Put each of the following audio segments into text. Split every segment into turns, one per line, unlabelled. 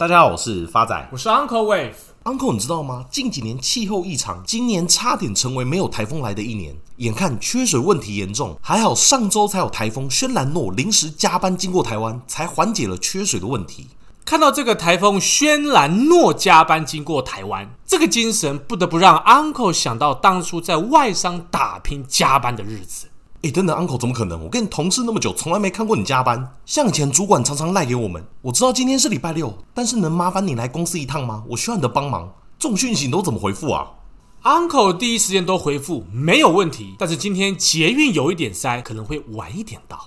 大家好，我是发仔，
我是 Uncle Wave。
Uncle，你知道吗？近几年气候异常，今年差点成为没有台风来的一年。眼看缺水问题严重，还好上周才有台风轩岚诺临时加班经过台湾，才缓解了缺水的问题。
看到这个台风轩岚诺加班经过台湾，这个精神不得不让 Uncle 想到当初在外商打拼加班的日子。
哎，等等，Uncle 怎么可能？我跟你同事那么久，从来没看过你加班。像以前主管常常赖给我们，我知道今天是礼拜六，但是能麻烦你来公司一趟吗？我需要你的帮忙。这种讯息你都怎么回复啊
？Uncle 第一时间都回复没有问题，但是今天捷运有一点塞，可能会晚一点到。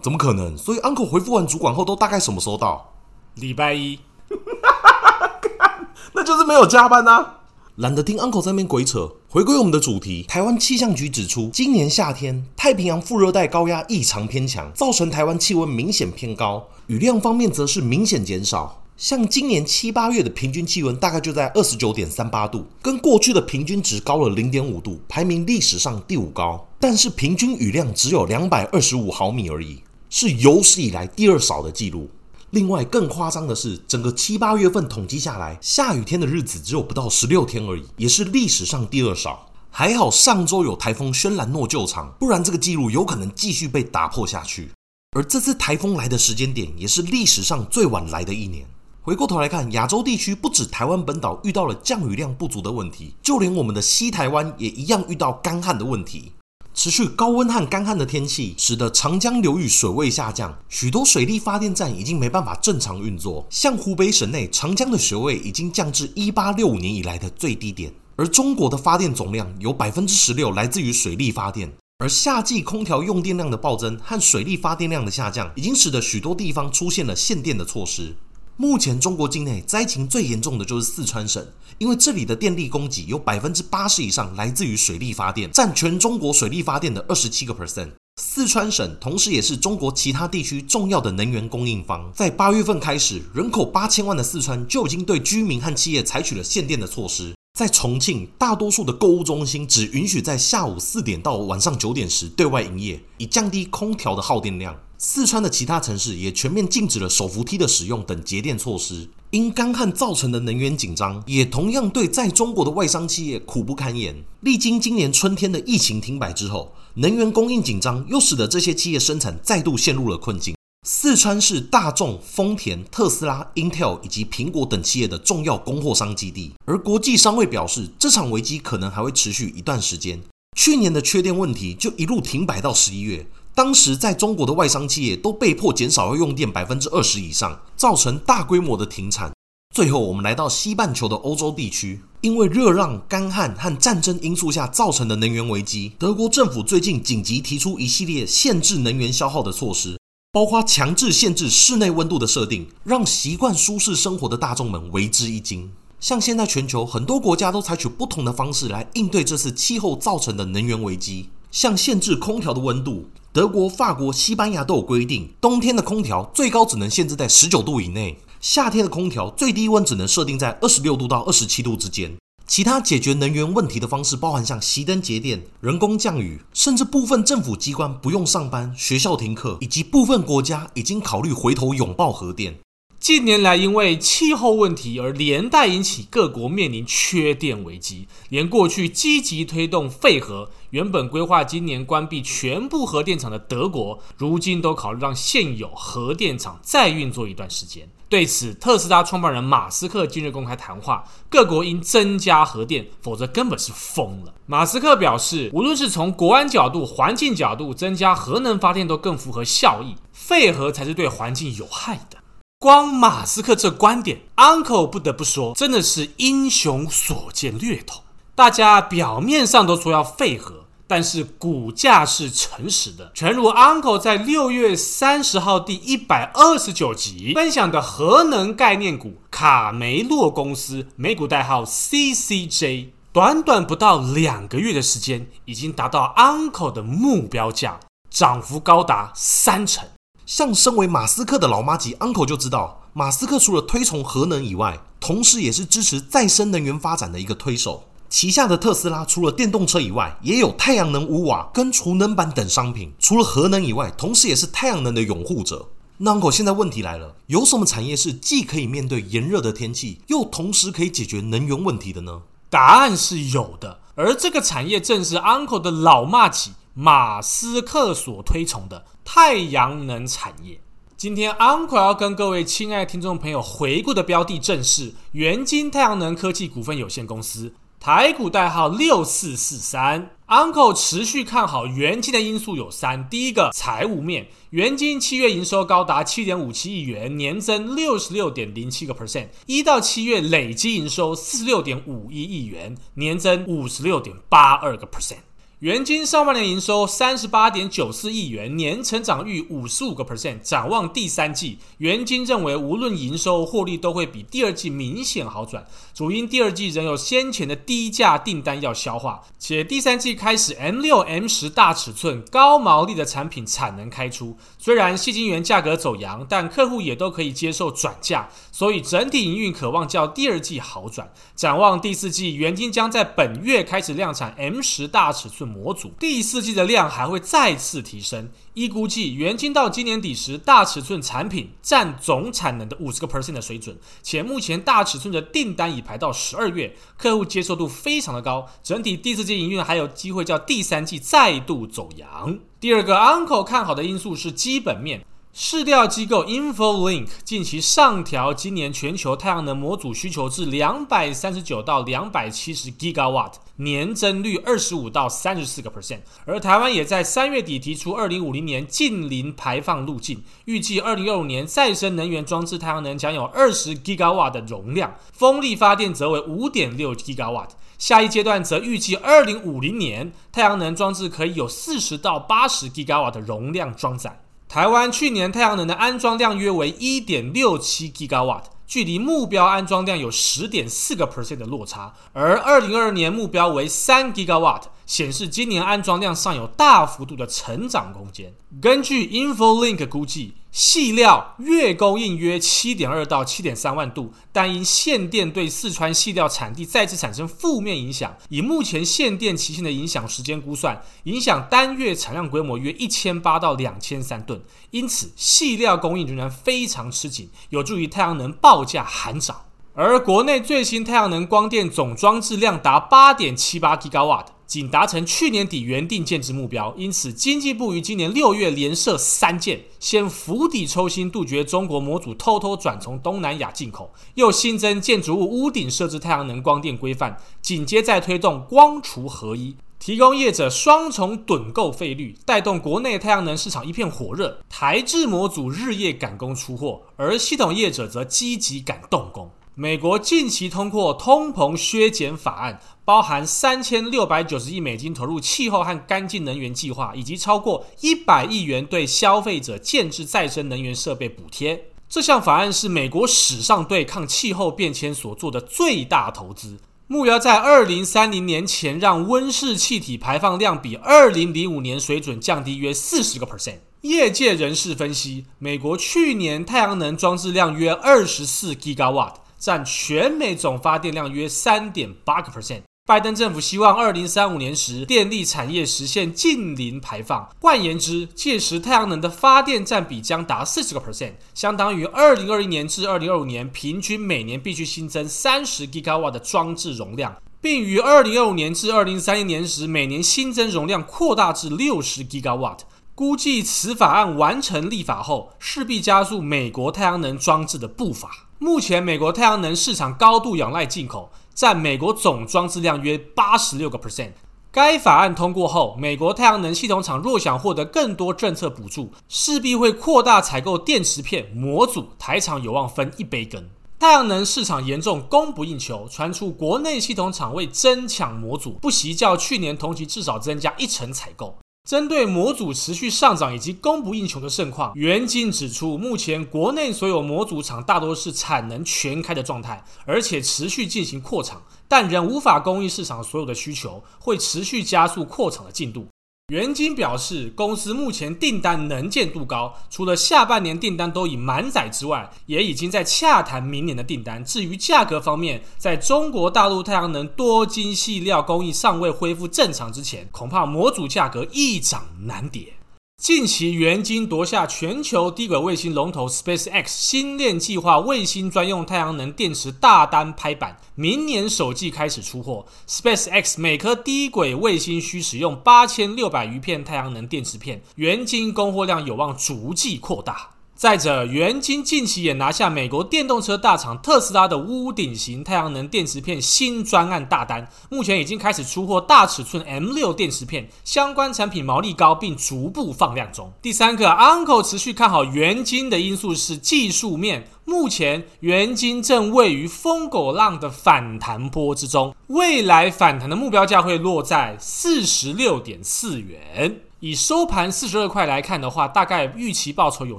怎么可能？所以 Uncle 回复完主管后，都大概什么时候到？
礼拜一。
那就是没有加班啊。懒得听 Uncle 在那边鬼扯，回归我们的主题。台湾气象局指出，今年夏天太平洋副热带高压异常偏强，造成台湾气温明显偏高，雨量方面则是明显减少。像今年七八月的平均气温大概就在二十九点三八度，跟过去的平均值高了零点五度，排名历史上第五高。但是平均雨量只有两百二十五毫米而已，是有史以来第二少的记录。另外更夸张的是，整个七八月份统计下来，下雨天的日子只有不到十六天而已，也是历史上第二少。还好上周有台风轩岚诺救场，不然这个记录有可能继续被打破下去。而这次台风来的时间点，也是历史上最晚来的一年。回过头来看，亚洲地区不止台湾本岛遇到了降雨量不足的问题，就连我们的西台湾也一样遇到干旱的问题。持续高温和干旱的天气，使得长江流域水位下降，许多水力发电站已经没办法正常运作。像湖北省内，长江的水位已经降至一八六五年以来的最低点。而中国的发电总量有百分之十六来自于水力发电，而夏季空调用电量的暴增和水力发电量的下降，已经使得许多地方出现了限电的措施。目前中国境内灾情最严重的就是四川省，因为这里的电力供给有百分之八十以上来自于水力发电，占全中国水力发电的二十七个 percent。四川省同时也是中国其他地区重要的能源供应方。在八月份开始，人口八千万的四川就已经对居民和企业采取了限电的措施。在重庆，大多数的购物中心只允许在下午四点到晚上九点时对外营业，以降低空调的耗电量。四川的其他城市也全面禁止了手扶梯的使用等节电措施。因干旱造成的能源紧张，也同样对在中国的外商企业苦不堪言。历经今年春天的疫情停摆之后，能源供应紧张又使得这些企业生产再度陷入了困境。四川是大众、丰田、特斯拉、Intel 以及苹果等企业的重要供货商基地，而国际商会表示，这场危机可能还会持续一段时间。去年的缺电问题就一路停摆到十一月。当时在中国的外商企业都被迫减少要用电百分之二十以上，造成大规模的停产。最后，我们来到西半球的欧洲地区，因为热浪、干旱和战争因素下造成的能源危机，德国政府最近紧急提出一系列限制能源消耗的措施，包括强制限制室内温度的设定，让习惯舒适生活的大众们为之一惊。像现在全球很多国家都采取不同的方式来应对这次气候造成的能源危机，像限制空调的温度。德国、法国、西班牙都有规定，冬天的空调最高只能限制在十九度以内，夏天的空调最低温只能设定在二十六度到二十七度之间。其他解决能源问题的方式包含像熄灯节电、人工降雨，甚至部分政府机关不用上班、学校停课，以及部分国家已经考虑回头拥抱核电。
近年来，因为气候问题而连带引起各国面临缺电危机，连过去积极推动废核、原本规划今年关闭全部核电厂的德国，如今都考虑让现有核电厂再运作一段时间。对此，特斯拉创办人马斯克今日公开谈话，各国应增加核电，否则根本是疯了。马斯克表示，无论是从国安角度、环境角度，增加核能发电都更符合效益，废核才是对环境有害的。光马斯克这观点，Uncle 不得不说，真的是英雄所见略同。大家表面上都说要废核，但是股价是诚实的。诚如 Uncle 在六月三十号第一百二十九集分享的核能概念股卡梅洛公司，美股代号 CCJ，短短不到两个月的时间，已经达到 Uncle 的目标价，涨幅高达三成。
像身为马斯克的老妈级 uncle 就知道，马斯克除了推崇核能以外，同时也是支持再生能源发展的一个推手。旗下的特斯拉除了电动车以外，也有太阳能屋瓦跟储能板等商品。除了核能以外，同时也是太阳能的拥护者。那 Uncle 现在问题来了，有什么产业是既可以面对炎热的天气，又同时可以解决能源问题的呢？
答案是有的，而这个产业正是 Uncle 的老麻吉马斯克所推崇的太阳能产业。今天 Uncle 要跟各位亲爱听众朋友回顾的标的正是元晶太阳能科技股份有限公司。台股代号六四四三，Uncle 持续看好元晶的因素有三：第一个，财务面，元晶七月营收高达七点五七亿元，年增六十六点零七个 percent，一到七月累计营收四十六点五一亿元，年增五十六点八二个 percent。元晶上半年营收三十八点九四亿元，年成长率五十五个 percent。展望第三季，元晶认为无论营收获利都会比第二季明显好转，主因第二季仍有先前的低价订单要消化，且第三季开始 M 六 M 十大尺寸高毛利的产品产能开出。虽然细晶圆价格走扬，但客户也都可以接受转价，所以整体营运可望较第二季好转。展望第四季，元晶将在本月开始量产 M 十大尺寸。模组第四季的量还会再次提升，一估计，元晶到今年底时，大尺寸产品占总产能的五十个 percent 的水准，且目前大尺寸的订单已排到十二月，客户接受度非常的高，整体第四季营运还有机会叫第三季再度走阳。第二个 Uncle 看好的因素是基本面。市调机构 InfoLink 近期上调今年全球太阳能模组需求至两百三十九到两百七十 Gigawatt，年增率二十五到三十四个 percent。而台湾也在三月底提出二零五零年近零排放路径，预计二零二五年再生能源装置太阳能将有二十 Gigawatt 的容量，风力发电则为五点六 Gigawatt。下一阶段则预计二零五零年太阳能装置可以有四十到八十 Gigawatt 的容量装载。台湾去年太阳能的安装量约为一点六七 gigawat 距离目标安装量有十点四个 percent 的落差，而二零二二年目标为三 gigawat。显示今年安装量尚有大幅度的成长空间。根据 InfoLink 估计，细料月供应约七点二到七点三万度，但因限电对四川细料产地再次产生负面影响。以目前限电期限的影响时间估算，影响单月产量规模约一千八到两千三吨。因此，细料供应仍然非常吃紧，有助于太阳能报价喊涨。而国内最新太阳能光电总装置量达八点七八 Gigawatt。仅达成去年底原定建置目标，因此经济部于今年六月连设三箭，先釜底抽薪，杜绝中国模组偷偷转从东南亚进口，又新增建筑物屋顶设置太阳能光电规范，紧接再推动光储合一，提供业者双重趸购费率，带动国内太阳能市场一片火热，台制模组日夜赶工出货，而系统业者则积极赶动工。美国近期通过通膨削减法案，包含三千六百九十亿美金投入气候和干净能源计划，以及超过一百亿元对消费者建置再生能源设备补贴。这项法案是美国史上对抗气候变迁所做的最大投资，目标在二零三零年前让温室气体排放量比二零零五年水准降低约四十个 percent。业界人士分析，美国去年太阳能装置量约二十四 Gigawatt。占全美总发电量约三点八个 percent。拜登政府希望二零三五年时电力产业实现净零排放。换言之，届时太阳能的发电占比将达四十个 percent，相当于二零二一年至二零二五年平均每年必须新增三十 Gigawatt 的装置容量，并于二零二五年至二零三一年时每年新增容量扩大至六十 Gigawatt。估计此法案完成立法后，势必加速美国太阳能装置的步伐。目前，美国太阳能市场高度仰赖进口，占美国总装置量约八十六个 percent。该法案通过后，美国太阳能系统厂若想获得更多政策补助，势必会扩大采购电池片模组，台厂有望分一杯羹。太阳能市场严重供不应求，传出国内系统厂为争抢模组，不惜较去年同期至少增加一成采购。针对模组持续上涨以及供不应求的盛况，袁晶指出，目前国内所有模组厂大多是产能全开的状态，而且持续进行扩厂，但仍无法供应市场所有的需求，会持续加速扩厂的进度。袁晶表示，公司目前订单能见度高，除了下半年订单都已满载之外，也已经在洽谈明年的订单。至于价格方面，在中国大陆太阳能多晶细料工艺尚未恢复正常之前，恐怕模组价格一涨难跌。近期，元晶夺下全球低轨卫星龙头 SpaceX 星链计划卫星专用太阳能电池大单拍板，明年首季开始出货。SpaceX 每颗低轨卫星需使用八千六百余片太阳能电池片，元晶供货量有望逐季扩大。再者，元晶近期也拿下美国电动车大厂特斯拉的屋顶型太阳能电池片新专案大单，目前已经开始出货大尺寸 M6 电池片，相关产品毛利高，并逐步放量中。第三个，Uncle 持续看好元晶的因素是技术面，目前元晶正位于疯狗浪的反弹波之中，未来反弹的目标价会落在四十六点四元。以收盘四十二块来看的话，大概预期报酬有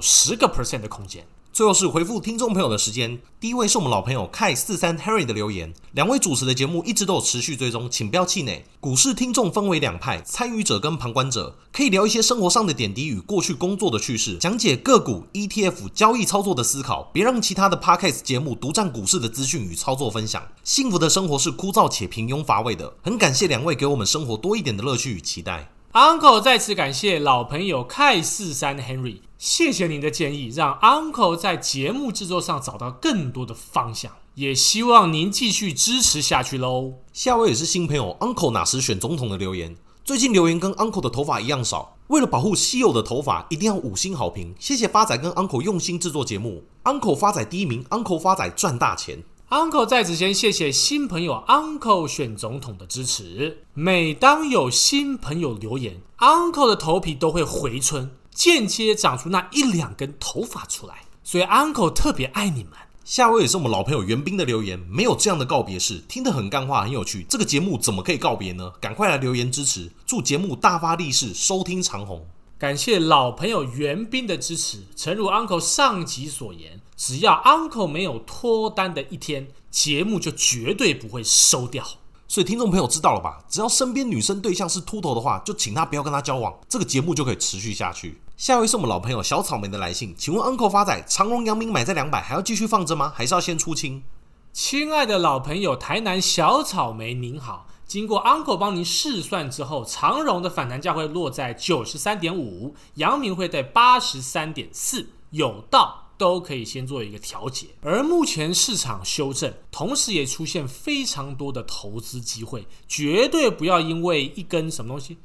十个 percent 的空间。
最后是回复听众朋友的时间，第一位是我们老朋友 K 四三 Harry 的留言。两位主持的节目一直都有持续追踪，请不要气馁。股市听众分为两派，参与者跟旁观者，可以聊一些生活上的点滴与过去工作的趣事，讲解个股 ETF 交易操作的思考。别让其他的 Podcast 节目独占股市的资讯与操作分享。幸福的生活是枯燥且平庸乏味的，很感谢两位给我们生活多一点的乐趣与期待。
Uncle 再次感谢老朋友 K 四三 Henry，谢谢您的建议，让 Uncle 在节目制作上找到更多的方向，也希望您继续支持下去喽。
下位也是新朋友 Uncle 哪时选总统的留言，最近留言跟 Uncle 的头发一样少，为了保护稀有的头发，一定要五星好评，谢谢发仔跟 Uncle 用心制作节目，Uncle 发仔第一名，Uncle 发仔赚大钱。
Uncle 在此先谢谢新朋友 Uncle 选总统的支持。每当有新朋友留言，Uncle 的头皮都会回春，间接长出那一两根头发出来。所以 Uncle 特别爱你们。
下位也是我们老朋友袁斌的留言，没有这样的告别式，听得很干话，很有趣。这个节目怎么可以告别呢？赶快来留言支持，祝节目大发利市，收听长虹。
感谢老朋友袁斌的支持。诚如 Uncle 上集所言，只要 Uncle 没有脱单的一天，节目就绝对不会收掉。
所以听众朋友知道了吧？只要身边女生对象是秃头的话，就请他不要跟他交往，这个节目就可以持续下去。下一位是我们老朋友小草莓的来信，请问 Uncle 发仔，长荣阳明买在两百，还要继续放着吗？还是要先出清？
亲爱的老朋友台南小草莓，您好。经过 Uncle 帮您试算之后，长荣的反弹价会落在九十三点五，阳明会在八十三点四，有道都可以先做一个调节。而目前市场修正，同时也出现非常多的投资机会，绝对不要因为一根什么东西，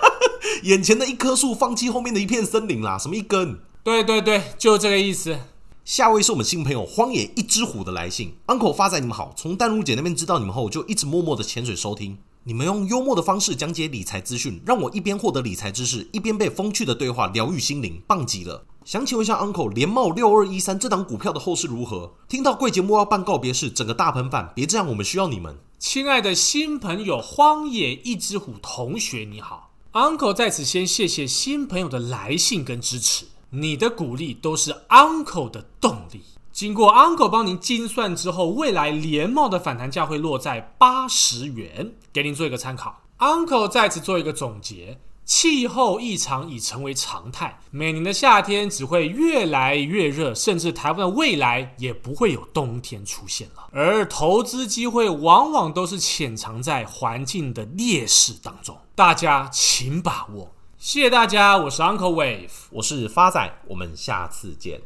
眼前的一棵树放弃后面的一片森林啦，什么一根？
对对对，就这个意思。
下位是我们新朋友荒野一只虎的来信，Uncle 发仔你们好，从淡如姐那边知道你们后，就一直默默的潜水收听。你们用幽默的方式讲解理财资讯，让我一边获得理财知识，一边被风趣的对话疗愈心灵，棒极了。想请问一下 Uncle，联茂六二一三这档股票的后市如何？听到贵节目要办告别式，整个大喷饭，别这样，我们需要你们。
亲爱的新朋友荒野一只虎同学你好，Uncle 在此先谢谢新朋友的来信跟支持。你的鼓励都是 Uncle 的动力。经过 Uncle 帮您精算之后，未来联茂的反弹价会落在八十元，给您做一个参考。Uncle 在此做一个总结：气候异常已成为常态，每年的夏天只会越来越热，甚至台湾的未来也不会有冬天出现了。而投资机会往往都是潜藏在环境的劣势当中，大家请把握。谢谢大家，我是 Uncle Wave，
我是发仔，我们下次见。